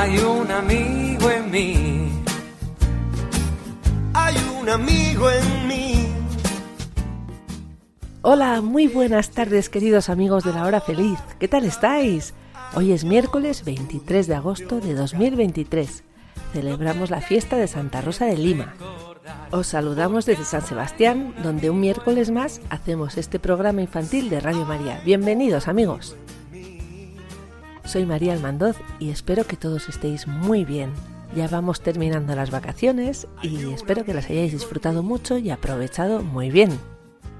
Hay un amigo en mí. Hay un amigo en mí. Hola, muy buenas tardes queridos amigos de la hora feliz. ¿Qué tal estáis? Hoy es miércoles 23 de agosto de 2023. Celebramos la fiesta de Santa Rosa de Lima. Os saludamos desde San Sebastián, donde un miércoles más hacemos este programa infantil de Radio María. Bienvenidos amigos. Soy María Almandoz y espero que todos estéis muy bien. Ya vamos terminando las vacaciones y espero que las hayáis disfrutado mucho y aprovechado muy bien.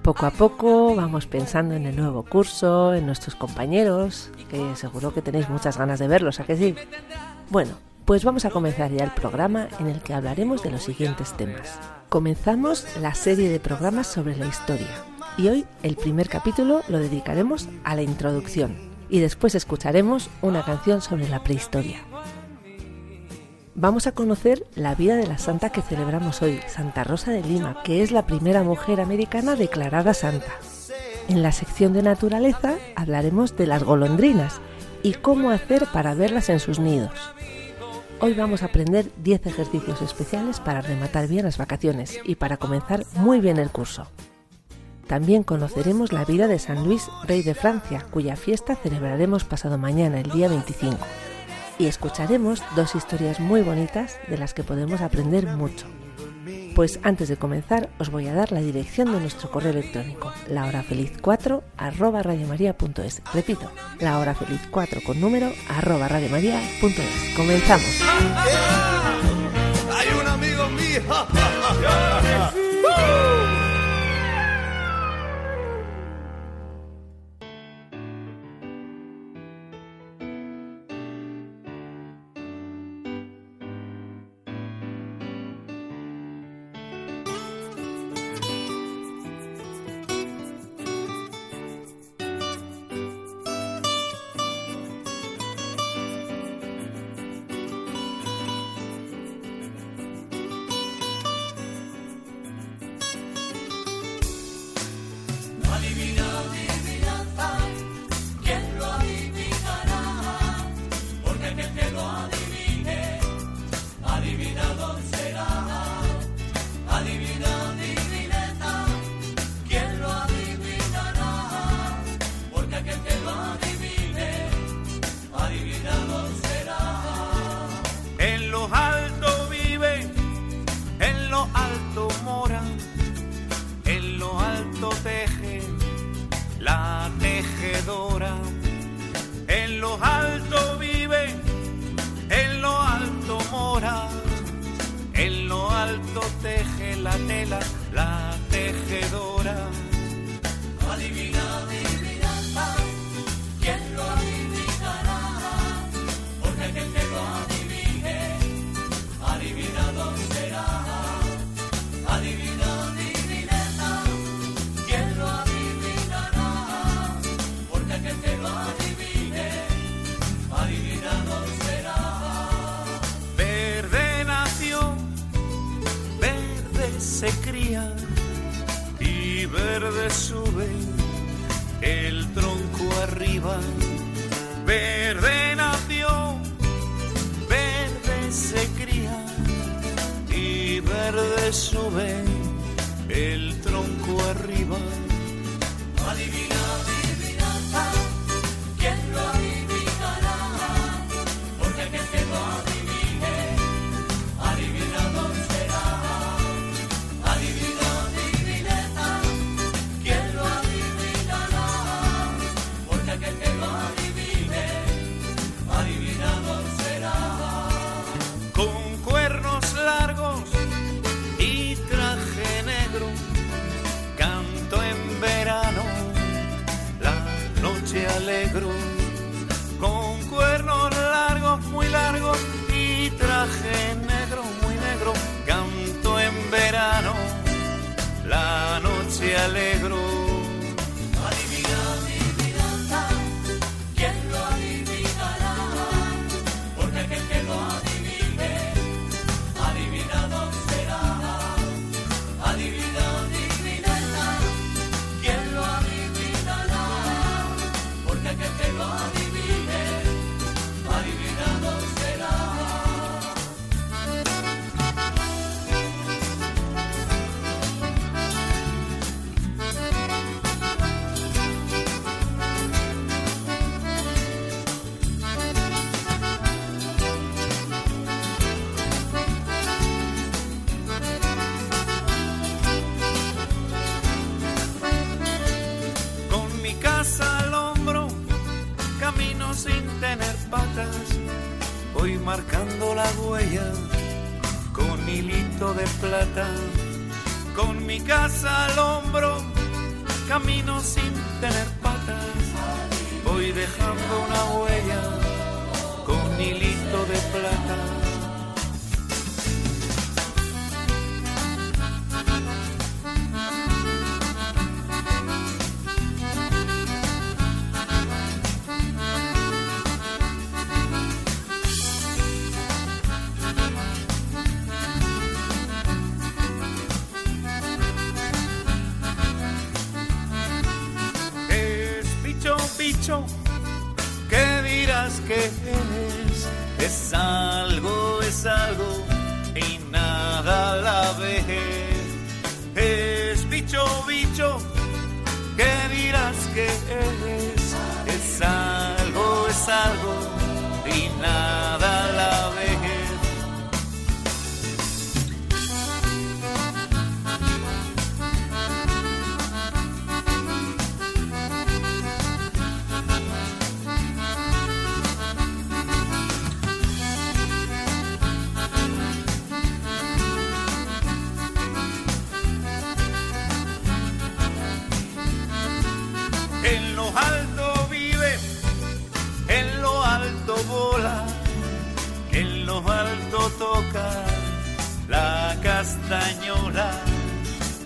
Poco a poco vamos pensando en el nuevo curso, en nuestros compañeros, que seguro que tenéis muchas ganas de verlos, ¿a que sí? Bueno, pues vamos a comenzar ya el programa en el que hablaremos de los siguientes temas. Comenzamos la serie de programas sobre la historia y hoy el primer capítulo lo dedicaremos a la introducción y después escucharemos una canción sobre la prehistoria. Vamos a conocer la vida de la santa que celebramos hoy, Santa Rosa de Lima, que es la primera mujer americana declarada santa. En la sección de naturaleza hablaremos de las golondrinas y cómo hacer para verlas en sus nidos. Hoy vamos a aprender 10 ejercicios especiales para rematar bien las vacaciones y para comenzar muy bien el curso. También conoceremos la vida de San Luis, rey de Francia, cuya fiesta celebraremos pasado mañana, el día 25. Y escucharemos dos historias muy bonitas de las que podemos aprender mucho. Pues antes de comenzar os voy a dar la dirección de nuestro correo electrónico, lahorafeliz4 arroba radiomaria.es. Repito, lahorafeliz4 con número arroba radiomaria.es. Comenzamos. Hay un amigo mío.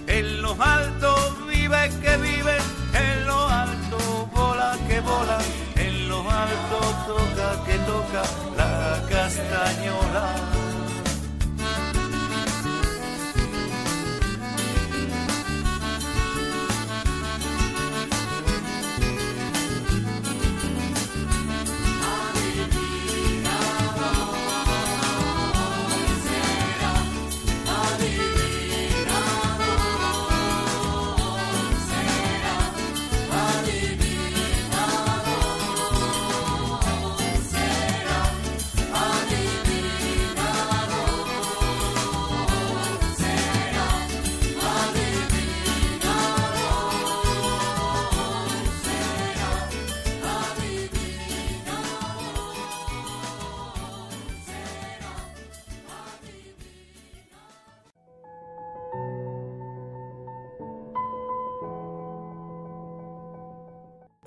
En lo alto vive que vive, en lo alto vola que vola, en lo alto toca que toca la castañola.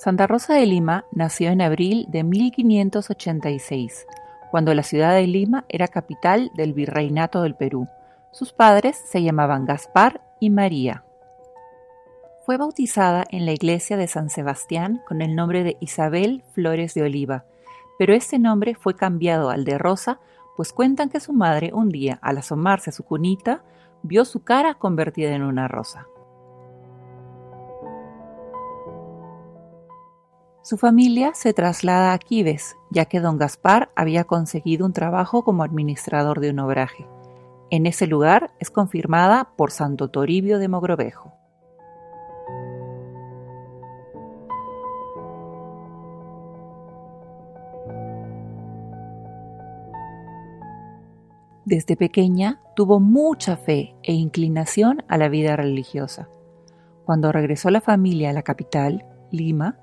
Santa Rosa de Lima nació en abril de 1586, cuando la ciudad de Lima era capital del Virreinato del Perú. Sus padres se llamaban Gaspar y María. Fue bautizada en la iglesia de San Sebastián con el nombre de Isabel Flores de Oliva, pero este nombre fue cambiado al de Rosa, pues cuentan que su madre un día, al asomarse a su cunita, vio su cara convertida en una rosa. Su familia se traslada a Quibes, ya que don Gaspar había conseguido un trabajo como administrador de un obraje. En ese lugar es confirmada por Santo Toribio de Mogrovejo. Desde pequeña tuvo mucha fe e inclinación a la vida religiosa. Cuando regresó la familia a la capital, Lima,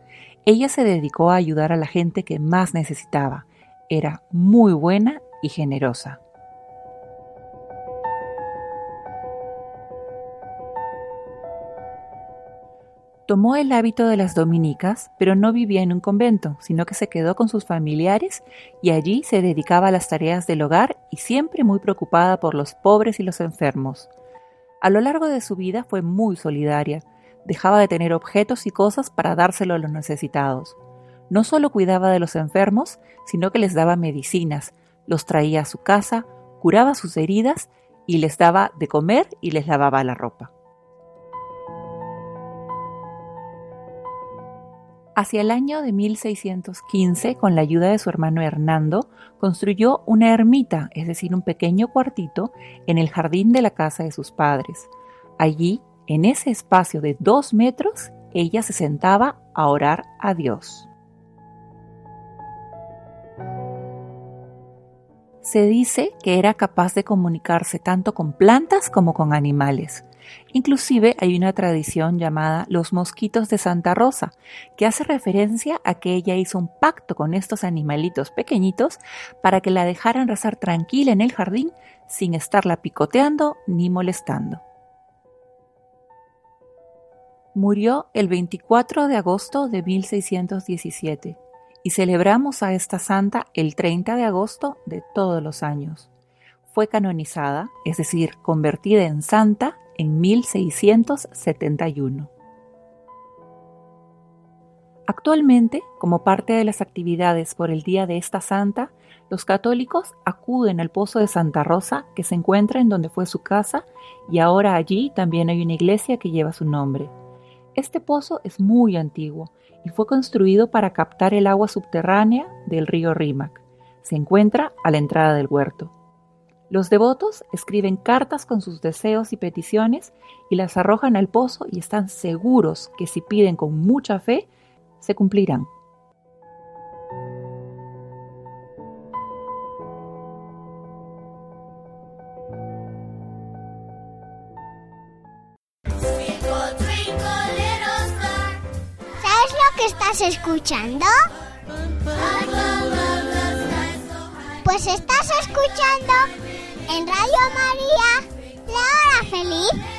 ella se dedicó a ayudar a la gente que más necesitaba. Era muy buena y generosa. Tomó el hábito de las dominicas, pero no vivía en un convento, sino que se quedó con sus familiares y allí se dedicaba a las tareas del hogar y siempre muy preocupada por los pobres y los enfermos. A lo largo de su vida fue muy solidaria. Dejaba de tener objetos y cosas para dárselo a los necesitados. No solo cuidaba de los enfermos, sino que les daba medicinas, los traía a su casa, curaba sus heridas y les daba de comer y les lavaba la ropa. Hacia el año de 1615, con la ayuda de su hermano Hernando, construyó una ermita, es decir, un pequeño cuartito, en el jardín de la casa de sus padres. Allí, en ese espacio de dos metros, ella se sentaba a orar a Dios. Se dice que era capaz de comunicarse tanto con plantas como con animales. Inclusive hay una tradición llamada los mosquitos de Santa Rosa, que hace referencia a que ella hizo un pacto con estos animalitos pequeñitos para que la dejaran rezar tranquila en el jardín sin estarla picoteando ni molestando. Murió el 24 de agosto de 1617 y celebramos a esta santa el 30 de agosto de todos los años. Fue canonizada, es decir, convertida en santa en 1671. Actualmente, como parte de las actividades por el día de esta santa, los católicos acuden al Pozo de Santa Rosa, que se encuentra en donde fue su casa, y ahora allí también hay una iglesia que lleva su nombre. Este pozo es muy antiguo y fue construido para captar el agua subterránea del río Rímac. Se encuentra a la entrada del huerto. Los devotos escriben cartas con sus deseos y peticiones y las arrojan al pozo y están seguros que si piden con mucha fe, se cumplirán. Que estás escuchando? Pues estás escuchando en Radio María La Hora Feliz.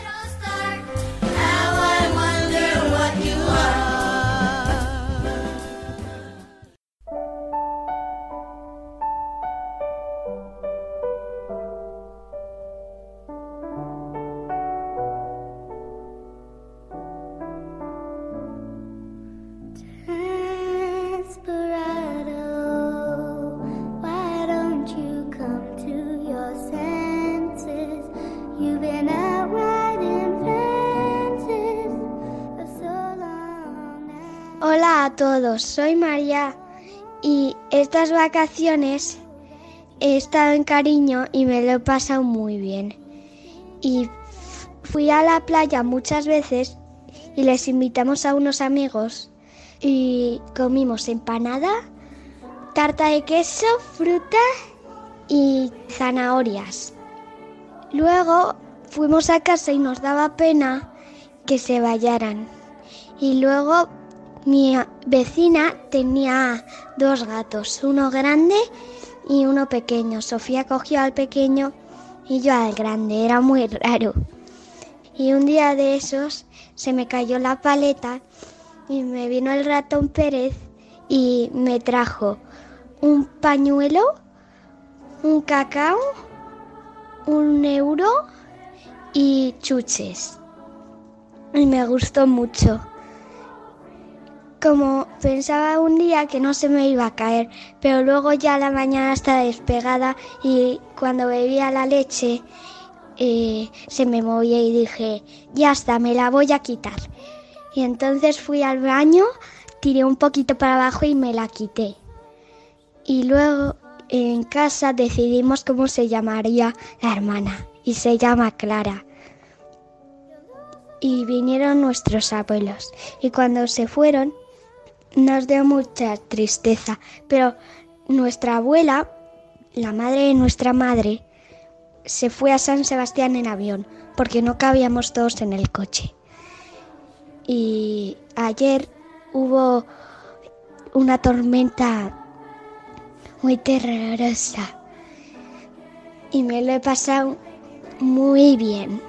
Soy María y estas vacaciones he estado en cariño y me lo he pasado muy bien. Y fui a la playa muchas veces y les invitamos a unos amigos y comimos empanada, tarta de queso, fruta y zanahorias. Luego fuimos a casa y nos daba pena que se vayaran. Y luego mi vecina tenía dos gatos, uno grande y uno pequeño. Sofía cogió al pequeño y yo al grande, era muy raro. Y un día de esos se me cayó la paleta y me vino el ratón Pérez y me trajo un pañuelo, un cacao, un euro y chuches. Y me gustó mucho. Como pensaba un día que no se me iba a caer, pero luego ya la mañana estaba despegada y cuando bebía la leche eh, se me movía y dije, ya está, me la voy a quitar. Y entonces fui al baño, tiré un poquito para abajo y me la quité. Y luego en casa decidimos cómo se llamaría la hermana. Y se llama Clara. Y vinieron nuestros abuelos. Y cuando se fueron, nos dio mucha tristeza. Pero nuestra abuela, la madre de nuestra madre, se fue a San Sebastián en avión, porque no cabíamos todos en el coche. Y ayer hubo una tormenta muy terrorosa y me lo he pasado muy bien.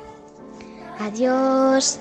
Adiós.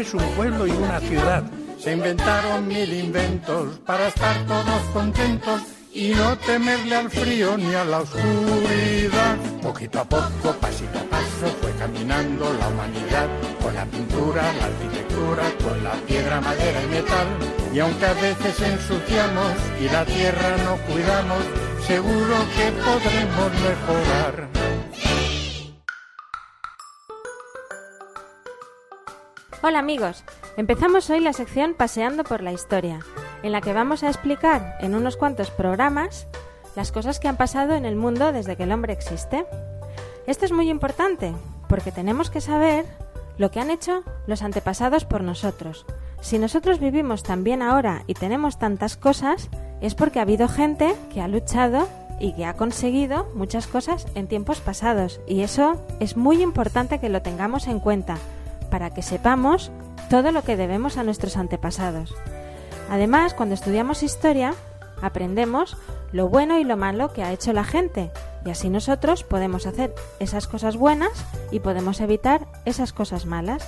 Después un pueblo y una ciudad. Se inventaron mil inventos para estar todos contentos y no temerle al frío ni a la oscuridad. Poquito a poco, pasito a paso, fue caminando la humanidad con la pintura, la arquitectura, con la piedra, madera y metal. Y aunque a veces ensuciamos y la tierra no cuidamos, seguro que podremos mejorar. Hola amigos, empezamos hoy la sección Paseando por la Historia, en la que vamos a explicar en unos cuantos programas las cosas que han pasado en el mundo desde que el hombre existe. Esto es muy importante porque tenemos que saber lo que han hecho los antepasados por nosotros. Si nosotros vivimos tan bien ahora y tenemos tantas cosas, es porque ha habido gente que ha luchado y que ha conseguido muchas cosas en tiempos pasados. Y eso es muy importante que lo tengamos en cuenta para que sepamos todo lo que debemos a nuestros antepasados. Además, cuando estudiamos historia, aprendemos lo bueno y lo malo que ha hecho la gente, y así nosotros podemos hacer esas cosas buenas y podemos evitar esas cosas malas.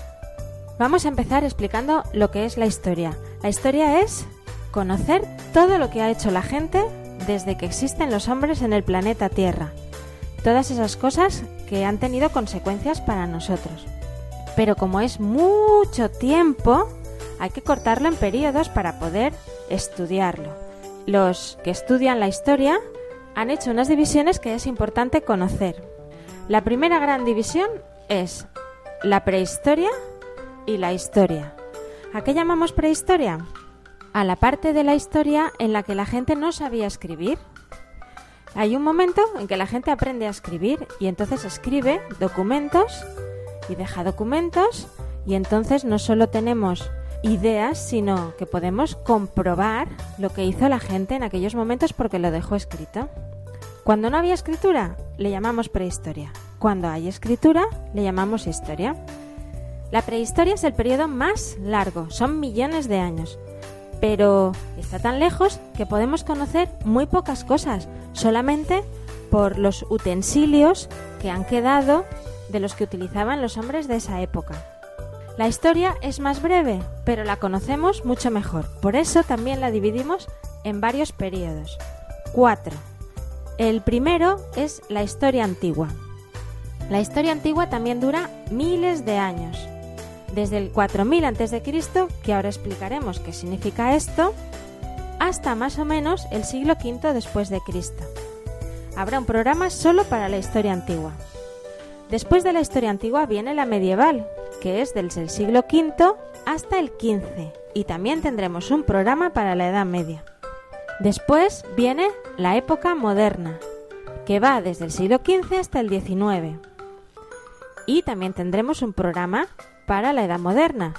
Vamos a empezar explicando lo que es la historia. La historia es conocer todo lo que ha hecho la gente desde que existen los hombres en el planeta Tierra. Todas esas cosas que han tenido consecuencias para nosotros. Pero como es mucho tiempo, hay que cortarlo en periodos para poder estudiarlo. Los que estudian la historia han hecho unas divisiones que es importante conocer. La primera gran división es la prehistoria y la historia. ¿A qué llamamos prehistoria? A la parte de la historia en la que la gente no sabía escribir. Hay un momento en que la gente aprende a escribir y entonces escribe documentos deja documentos y entonces no solo tenemos ideas, sino que podemos comprobar lo que hizo la gente en aquellos momentos porque lo dejó escrito. Cuando no había escritura, le llamamos prehistoria. Cuando hay escritura, le llamamos historia. La prehistoria es el periodo más largo, son millones de años, pero está tan lejos que podemos conocer muy pocas cosas, solamente por los utensilios que han quedado de los que utilizaban los hombres de esa época. La historia es más breve, pero la conocemos mucho mejor. Por eso también la dividimos en varios periodos. Cuatro. El primero es la historia antigua. La historia antigua también dura miles de años. Desde el 4000 a.C., que ahora explicaremos qué significa esto, hasta más o menos el siglo V después de Cristo. Habrá un programa solo para la historia antigua. Después de la historia antigua viene la medieval, que es desde el siglo V hasta el XV, y también tendremos un programa para la Edad Media. Después viene la época moderna, que va desde el siglo XV hasta el XIX. Y también tendremos un programa para la Edad Moderna.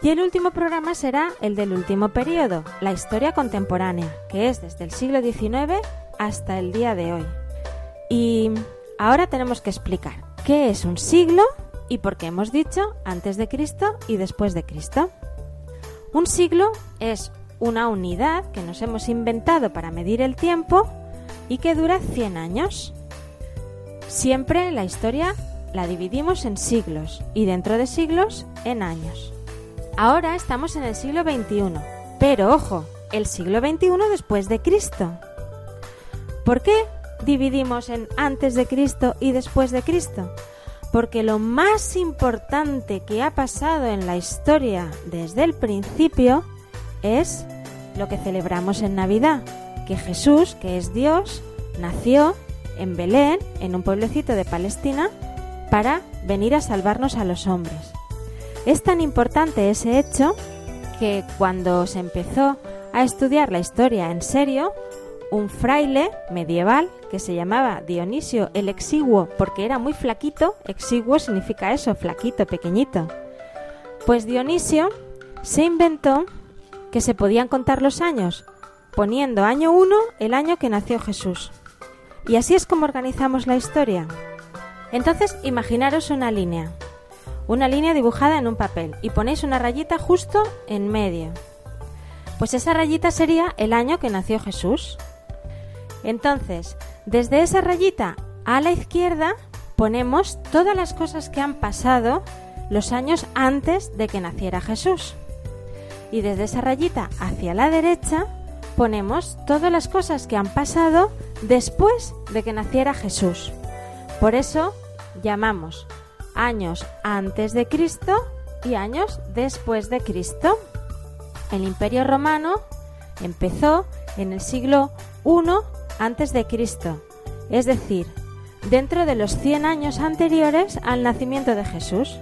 Y el último programa será el del último periodo, la historia contemporánea, que es desde el siglo XIX hasta el día de hoy. Y ahora tenemos que explicar qué es un siglo y por qué hemos dicho antes de Cristo y después de Cristo. Un siglo es una unidad que nos hemos inventado para medir el tiempo y que dura 100 años. Siempre la historia la dividimos en siglos y dentro de siglos en años. Ahora estamos en el siglo XXI, pero ojo, el siglo XXI después de Cristo. ¿Por qué dividimos en antes de Cristo y después de Cristo? Porque lo más importante que ha pasado en la historia desde el principio es lo que celebramos en Navidad, que Jesús, que es Dios, nació en Belén, en un pueblecito de Palestina, para venir a salvarnos a los hombres. Es tan importante ese hecho que cuando se empezó a estudiar la historia en serio, un fraile medieval que se llamaba Dionisio el Exiguo porque era muy flaquito, exiguo significa eso, flaquito, pequeñito. Pues Dionisio se inventó que se podían contar los años poniendo año 1 el año que nació Jesús. Y así es como organizamos la historia. Entonces, imaginaros una línea. Una línea dibujada en un papel y ponéis una rayita justo en medio. Pues esa rayita sería el año que nació Jesús. Entonces, desde esa rayita A la izquierda ponemos todas las cosas que han pasado los años antes de que naciera Jesús. Y desde esa rayita hacia la derecha ponemos todas las cosas que han pasado después de que naciera Jesús. Por eso llamamos años antes de Cristo y años después de Cristo. El Imperio Romano empezó en el siglo I antes de Cristo, es decir, dentro de los 100 años anteriores al nacimiento de Jesús,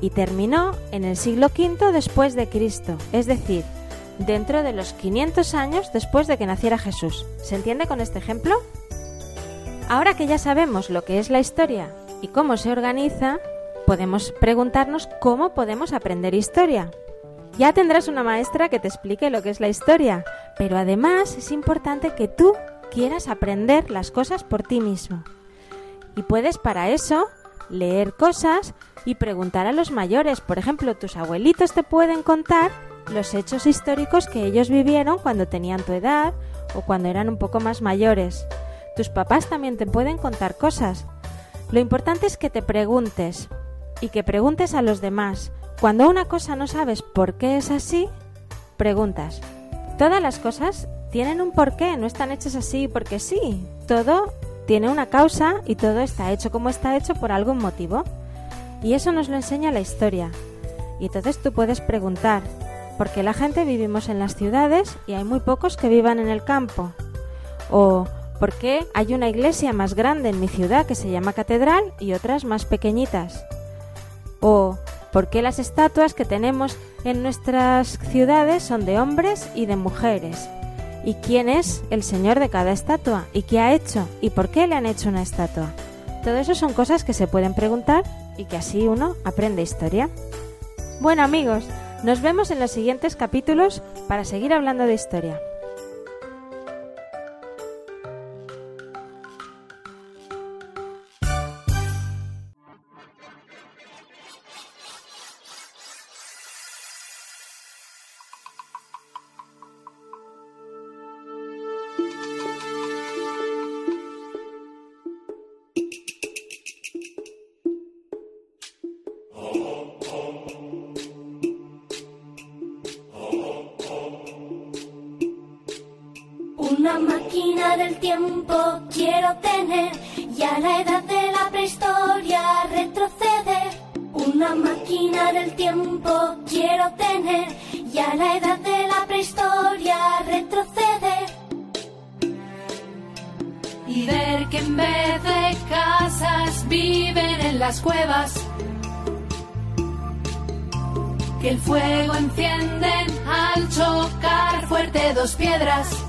y terminó en el siglo V después de Cristo, es decir, dentro de los 500 años después de que naciera Jesús. ¿Se entiende con este ejemplo? Ahora que ya sabemos lo que es la historia y cómo se organiza, podemos preguntarnos cómo podemos aprender historia. Ya tendrás una maestra que te explique lo que es la historia, pero además es importante que tú quieras aprender las cosas por ti mismo. Y puedes para eso leer cosas y preguntar a los mayores. Por ejemplo, tus abuelitos te pueden contar los hechos históricos que ellos vivieron cuando tenían tu edad o cuando eran un poco más mayores. Tus papás también te pueden contar cosas. Lo importante es que te preguntes y que preguntes a los demás. Cuando una cosa no sabes por qué es así, preguntas. Todas las cosas tienen un porqué, no están hechas así porque sí. Todo tiene una causa y todo está hecho como está hecho por algún motivo. Y eso nos lo enseña la historia. Y entonces tú puedes preguntar, ¿por qué la gente vivimos en las ciudades y hay muy pocos que vivan en el campo? O ¿por qué hay una iglesia más grande en mi ciudad que se llama catedral y otras más pequeñitas? O ¿por qué las estatuas que tenemos en nuestras ciudades son de hombres y de mujeres? ¿Y quién es el señor de cada estatua? ¿Y qué ha hecho? ¿Y por qué le han hecho una estatua? Todo eso son cosas que se pueden preguntar y que así uno aprende historia. Bueno amigos, nos vemos en los siguientes capítulos para seguir hablando de historia. Máquina del tiempo quiero tener y a la edad de la prehistoria retroceder. Una máquina del tiempo quiero tener y a la edad de la prehistoria retroceder. y ver que en vez de casas viven en las cuevas. Que el fuego encienden al chocar fuerte dos piedras.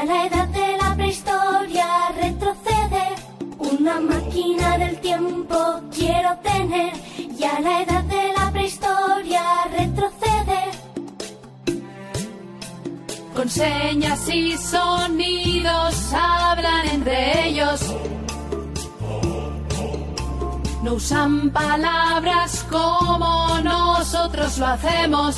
A la edad de la prehistoria retroceder. Una máquina del tiempo quiero tener y a la edad de la prehistoria retroceder. Con señas y sonidos hablan entre ellos. No usan palabras como nosotros lo hacemos.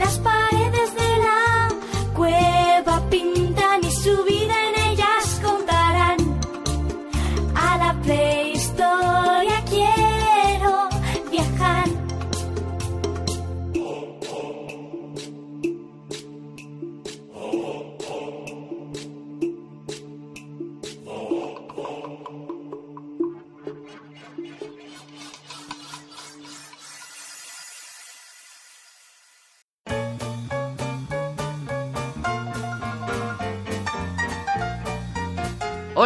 Las paredes de la cueva pintan y su vida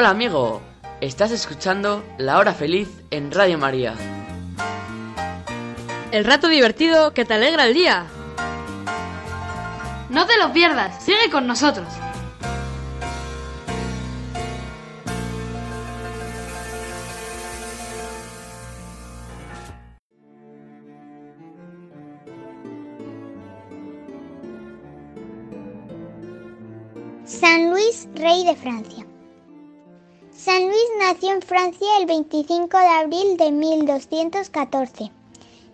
Hola amigo, Estás escuchando La Hora Feliz en Radio María. El rato divertido que te alegra el día. No te lo pierdas, sigue con nosotros. San Luis, rey de Francia. San Luis nació en Francia el 25 de abril de 1214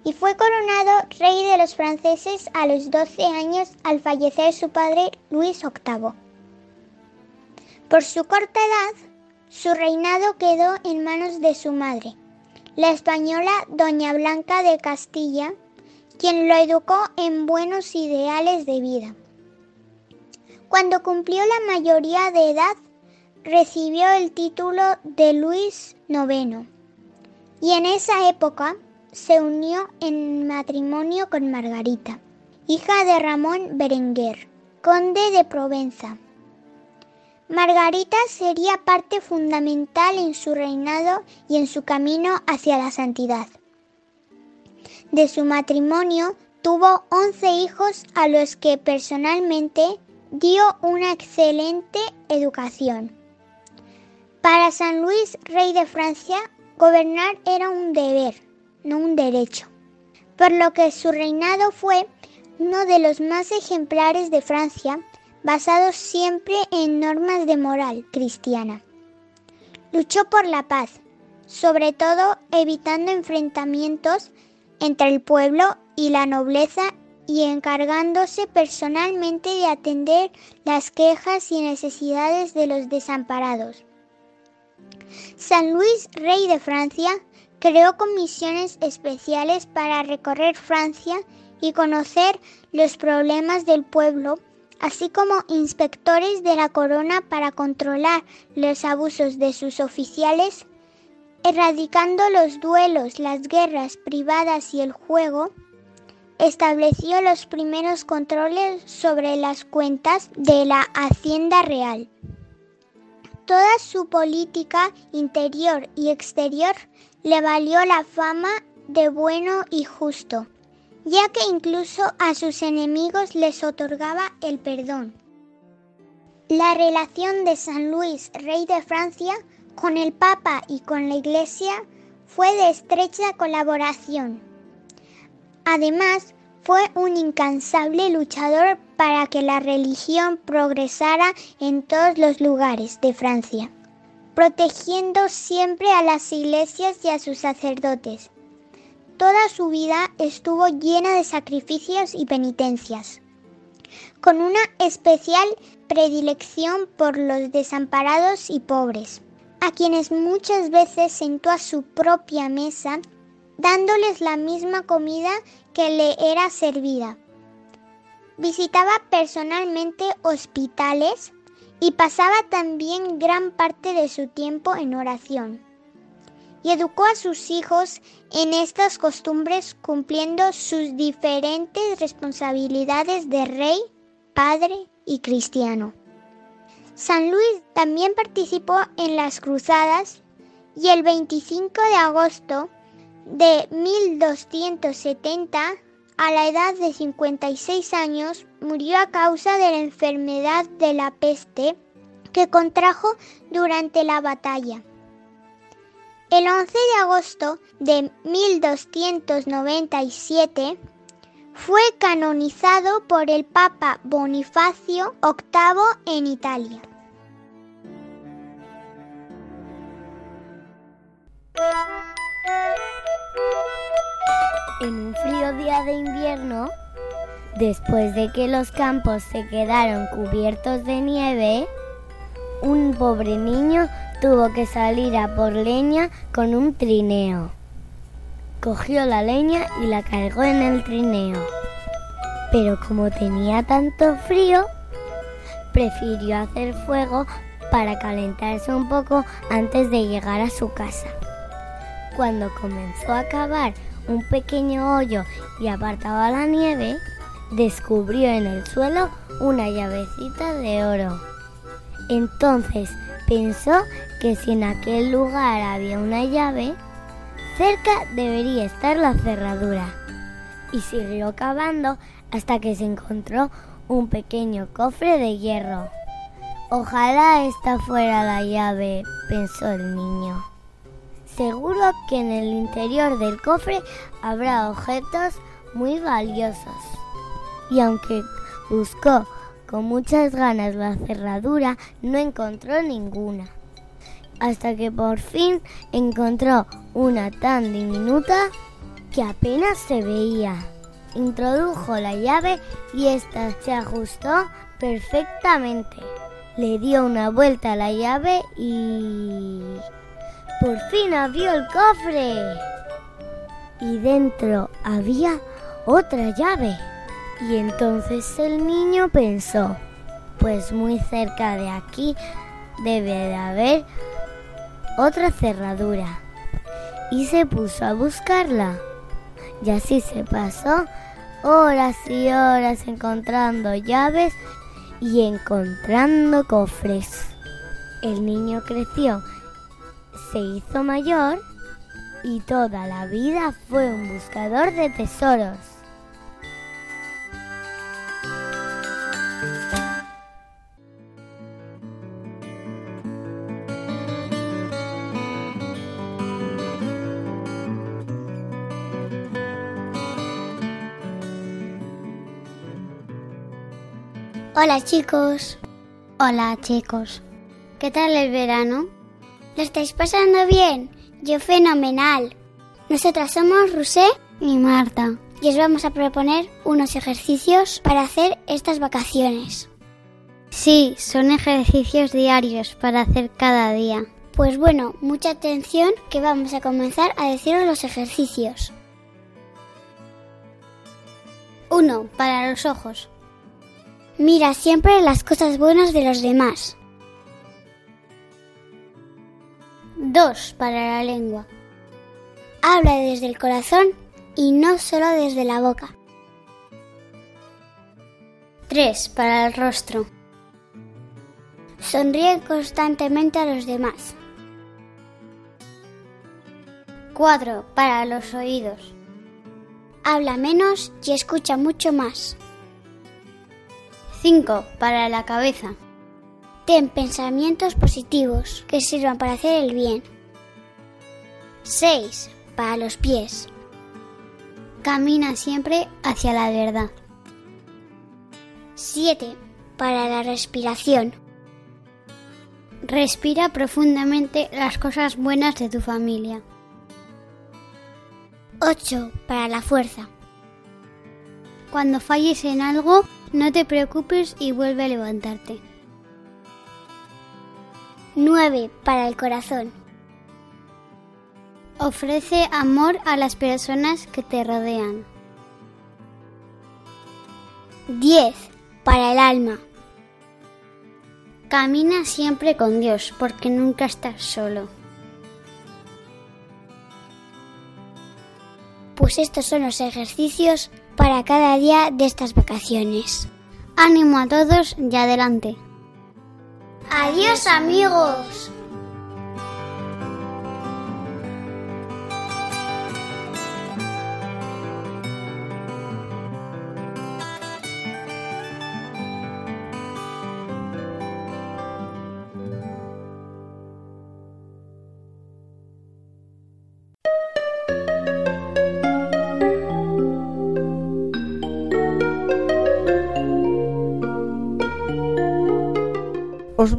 y fue coronado rey de los franceses a los 12 años al fallecer su padre Luis VIII. Por su corta edad, su reinado quedó en manos de su madre, la española Doña Blanca de Castilla, quien lo educó en buenos ideales de vida. Cuando cumplió la mayoría de edad, recibió el título de Luis IX y en esa época se unió en matrimonio con Margarita, hija de Ramón Berenguer, conde de Provenza. Margarita sería parte fundamental en su reinado y en su camino hacia la santidad. De su matrimonio tuvo 11 hijos a los que personalmente dio una excelente educación. Para San Luis, rey de Francia, gobernar era un deber, no un derecho, por lo que su reinado fue uno de los más ejemplares de Francia, basado siempre en normas de moral cristiana. Luchó por la paz, sobre todo evitando enfrentamientos entre el pueblo y la nobleza y encargándose personalmente de atender las quejas y necesidades de los desamparados. San Luis, rey de Francia, creó comisiones especiales para recorrer Francia y conocer los problemas del pueblo, así como inspectores de la corona para controlar los abusos de sus oficiales, erradicando los duelos, las guerras privadas y el juego, estableció los primeros controles sobre las cuentas de la Hacienda Real. Toda su política interior y exterior le valió la fama de bueno y justo, ya que incluso a sus enemigos les otorgaba el perdón. La relación de San Luis, rey de Francia, con el Papa y con la Iglesia fue de estrecha colaboración. Además, fue un incansable luchador para que la religión progresara en todos los lugares de Francia, protegiendo siempre a las iglesias y a sus sacerdotes. Toda su vida estuvo llena de sacrificios y penitencias, con una especial predilección por los desamparados y pobres, a quienes muchas veces sentó a su propia mesa dándoles la misma comida que le era servida. Visitaba personalmente hospitales y pasaba también gran parte de su tiempo en oración. Y educó a sus hijos en estas costumbres cumpliendo sus diferentes responsabilidades de rey, padre y cristiano. San Luis también participó en las cruzadas y el 25 de agosto de 1270, a la edad de 56 años, murió a causa de la enfermedad de la peste que contrajo durante la batalla. El 11 de agosto de 1297 fue canonizado por el Papa Bonifacio VIII en Italia. Día de invierno, después de que los campos se quedaron cubiertos de nieve, un pobre niño tuvo que salir a por leña con un trineo. Cogió la leña y la cargó en el trineo. Pero como tenía tanto frío, prefirió hacer fuego para calentarse un poco antes de llegar a su casa. Cuando comenzó a cavar un pequeño hoyo y apartaba la nieve, descubrió en el suelo una llavecita de oro. Entonces Pensó que si en aquel lugar había una llave, cerca debería estar la cerradura. Y siguió cavando hasta que se encontró un pequeño cofre de hierro. Ojalá esta fuera la llave, pensó el niño. Seguro que en el interior del cofre habrá objetos muy valiosos. Y aunque buscó con muchas ganas la cerradura, no encontró ninguna. Hasta que por fin encontró una tan diminuta que apenas se veía. Introdujo la llave y ésta se ajustó perfectamente. Le dio una vuelta a la llave y... Por fin abrió el cofre. Y dentro había otra llave. Y entonces el niño pensó, pues muy cerca de aquí debe de haber otra cerradura. Y se puso a buscarla. Y así se pasó horas y horas encontrando llaves y encontrando cofres. El niño creció, se hizo mayor y toda la vida fue un buscador de tesoros. Hola chicos. Hola chicos. ¿Qué tal el verano? ¿Lo estáis pasando bien? Yo fenomenal. Nosotras somos Rusé y Marta y os vamos a proponer unos ejercicios para hacer estas vacaciones. Sí, son ejercicios diarios para hacer cada día. Pues bueno, mucha atención que vamos a comenzar a deciros los ejercicios. 1. Para los ojos. Mira siempre las cosas buenas de los demás. 2. Para la lengua. Habla desde el corazón y no solo desde la boca. 3. Para el rostro. Sonríe constantemente a los demás. 4. Para los oídos. Habla menos y escucha mucho más. 5. Para la cabeza. Ten pensamientos positivos que sirvan para hacer el bien. 6. Para los pies. Camina siempre hacia la verdad. 7. Para la respiración. Respira profundamente las cosas buenas de tu familia. 8. Para la fuerza. Cuando falles en algo, no te preocupes y vuelve a levantarte. 9. Para el corazón. Ofrece amor a las personas que te rodean. 10. Para el alma. Camina siempre con Dios porque nunca estás solo. Pues estos son los ejercicios para cada día de estas vacaciones. Ánimo a todos y adelante. Adiós amigos.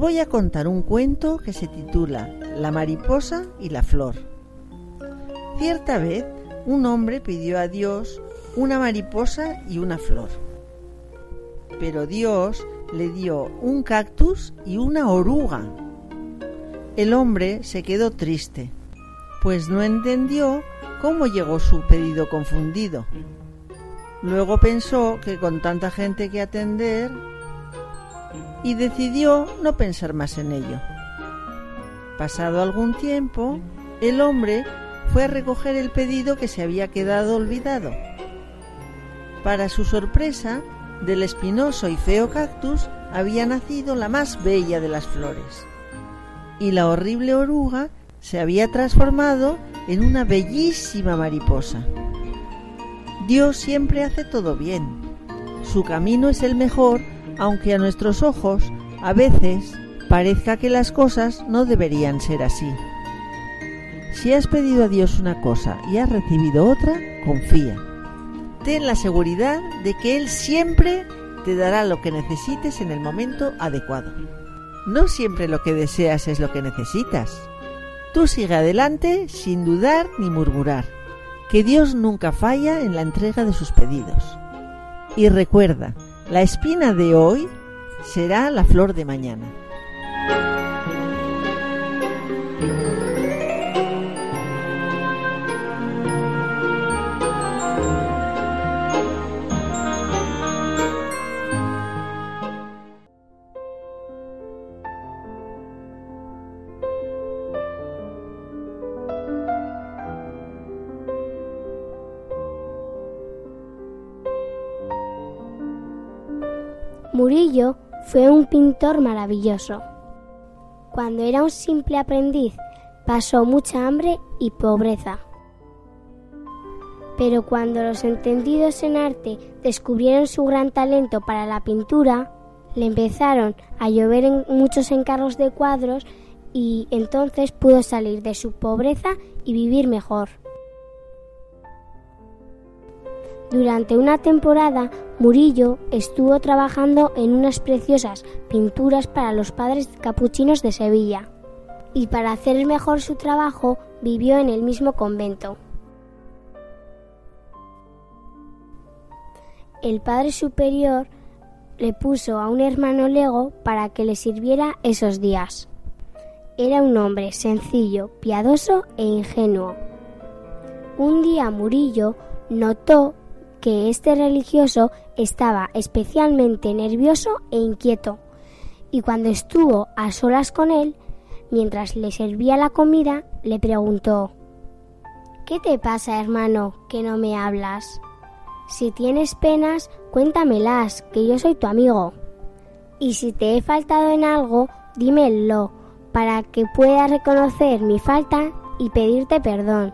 Voy a contar un cuento que se titula La mariposa y la flor. Cierta vez, un hombre pidió a Dios una mariposa y una flor. Pero Dios le dio un cactus y una oruga. El hombre se quedó triste, pues no entendió cómo llegó su pedido confundido. Luego pensó que con tanta gente que atender y decidió no pensar más en ello. Pasado algún tiempo, el hombre fue a recoger el pedido que se había quedado olvidado. Para su sorpresa, del espinoso y feo cactus había nacido la más bella de las flores. y la horrible oruga se había transformado en una bellísima mariposa. Dios siempre hace todo bien. Su camino es el mejor, aunque a nuestros ojos a veces parezca que las cosas no deberían ser así. Si has pedido a Dios una cosa y has recibido otra, confía. Ten la seguridad de que Él siempre te dará lo que necesites en el momento adecuado. No siempre lo que deseas es lo que necesitas. Tú sigue adelante sin dudar ni murmurar, que Dios nunca falla en la entrega de sus pedidos. Y recuerda, la espina de hoy será la flor de mañana. Murillo fue un pintor maravilloso. Cuando era un simple aprendiz, pasó mucha hambre y pobreza. Pero cuando los entendidos en arte descubrieron su gran talento para la pintura, le empezaron a llover en muchos encargos de cuadros y entonces pudo salir de su pobreza y vivir mejor. Durante una temporada, Murillo estuvo trabajando en unas preciosas pinturas para los padres capuchinos de Sevilla. Y para hacer mejor su trabajo, vivió en el mismo convento. El padre superior le puso a un hermano lego para que le sirviera esos días. Era un hombre sencillo, piadoso e ingenuo. Un día Murillo notó que este religioso estaba especialmente nervioso e inquieto, y cuando estuvo a solas con él, mientras le servía la comida, le preguntó ¿Qué te pasa, hermano, que no me hablas? Si tienes penas, cuéntamelas, que yo soy tu amigo. Y si te he faltado en algo, dímelo, para que pueda reconocer mi falta y pedirte perdón.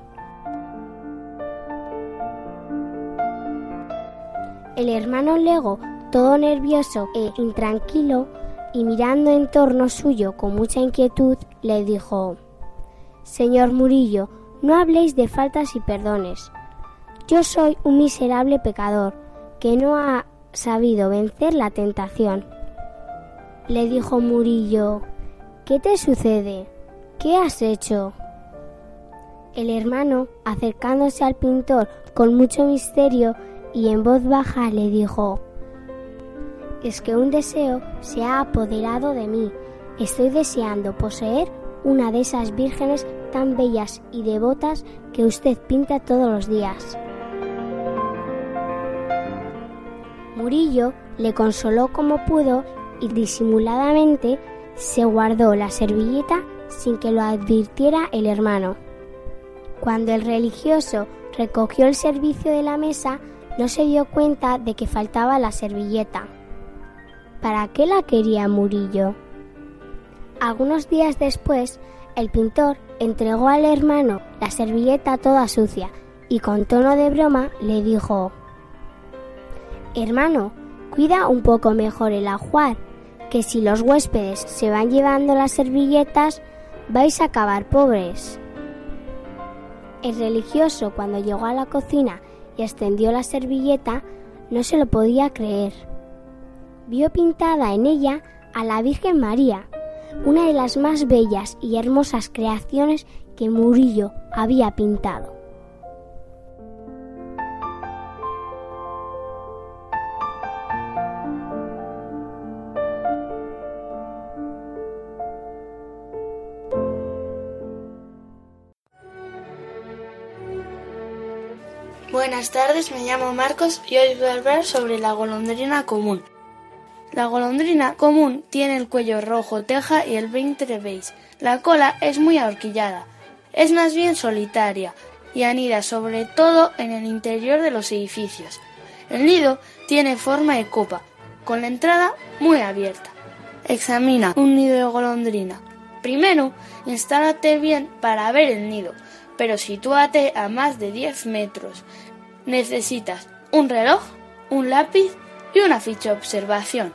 El hermano Lego, todo nervioso e intranquilo, y mirando en torno suyo con mucha inquietud, le dijo Señor Murillo, no habléis de faltas y perdones. Yo soy un miserable pecador que no ha sabido vencer la tentación. Le dijo Murillo ¿Qué te sucede? ¿Qué has hecho? El hermano, acercándose al pintor con mucho misterio, y en voz baja le dijo, es que un deseo se ha apoderado de mí. Estoy deseando poseer una de esas vírgenes tan bellas y devotas que usted pinta todos los días. Murillo le consoló como pudo y disimuladamente se guardó la servilleta sin que lo advirtiera el hermano. Cuando el religioso recogió el servicio de la mesa, no se dio cuenta de que faltaba la servilleta. ¿Para qué la quería Murillo? Algunos días después, el pintor entregó al hermano la servilleta toda sucia y con tono de broma le dijo Hermano, cuida un poco mejor el ajuar, que si los huéspedes se van llevando las servilletas, vais a acabar pobres. El religioso, cuando llegó a la cocina y extendió la servilleta, no se lo podía creer. Vio pintada en ella a la Virgen María, una de las más bellas y hermosas creaciones que Murillo había pintado. Buenas tardes, me llamo Marcos y hoy voy a hablar sobre la golondrina común. La golondrina común tiene el cuello rojo teja y el vientre beige. La cola es muy ahorquillada. Es más bien solitaria y anida sobre todo en el interior de los edificios. El nido tiene forma de copa, con la entrada muy abierta. Examina un nido de golondrina. Primero, instálate bien para ver el nido, pero sitúate a más de 10 metros. Necesitas un reloj, un lápiz y una ficha de observación.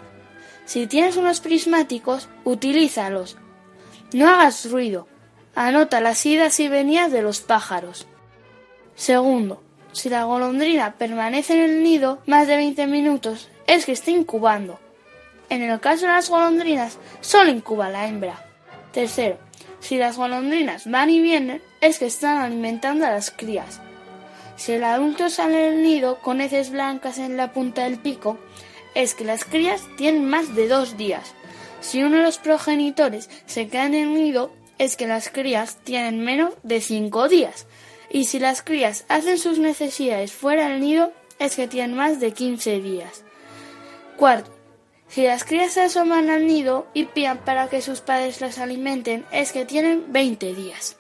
Si tienes unos prismáticos, utilízalos. No hagas ruido. Anota las idas y venidas de los pájaros. Segundo, si la golondrina permanece en el nido más de 20 minutos, es que está incubando. En el caso de las golondrinas, solo incuba la hembra. Tercero, si las golondrinas van y vienen, es que están alimentando a las crías. Si el adulto sale del nido con heces blancas en la punta del pico, es que las crías tienen más de dos días. Si uno de los progenitores se queda en el nido, es que las crías tienen menos de cinco días. Y si las crías hacen sus necesidades fuera del nido, es que tienen más de 15 días. Cuarto, si las crías se asoman al nido y pían para que sus padres las alimenten, es que tienen 20 días.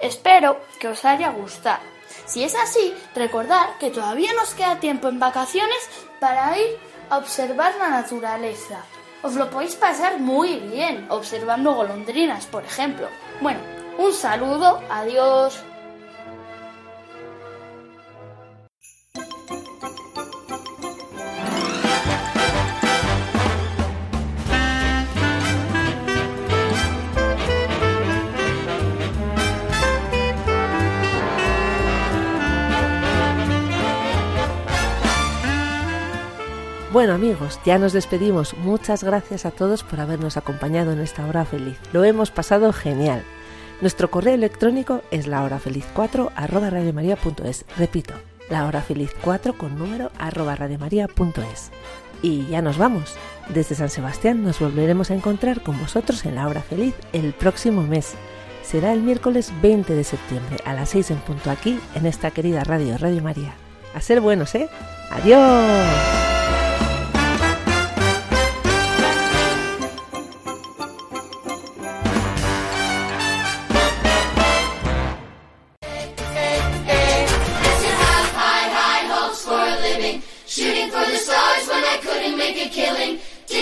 Espero que os haya gustado. Si es así, recordad que todavía nos queda tiempo en vacaciones para ir a observar la naturaleza. Os lo podéis pasar muy bien observando golondrinas, por ejemplo. Bueno, un saludo, adiós. Bueno amigos, ya nos despedimos. Muchas gracias a todos por habernos acompañado en esta hora feliz. Lo hemos pasado genial. Nuestro correo electrónico es lahorafeliz4 arroba radiomaria.es. Repito, lahorafeliz4 con número arroba radiomaria.es. Y ya nos vamos. Desde San Sebastián nos volveremos a encontrar con vosotros en la hora feliz el próximo mes. Será el miércoles 20 de septiembre a las 6 en punto aquí en esta querida radio Radio María. A ser buenos, ¿eh? ¡Adiós!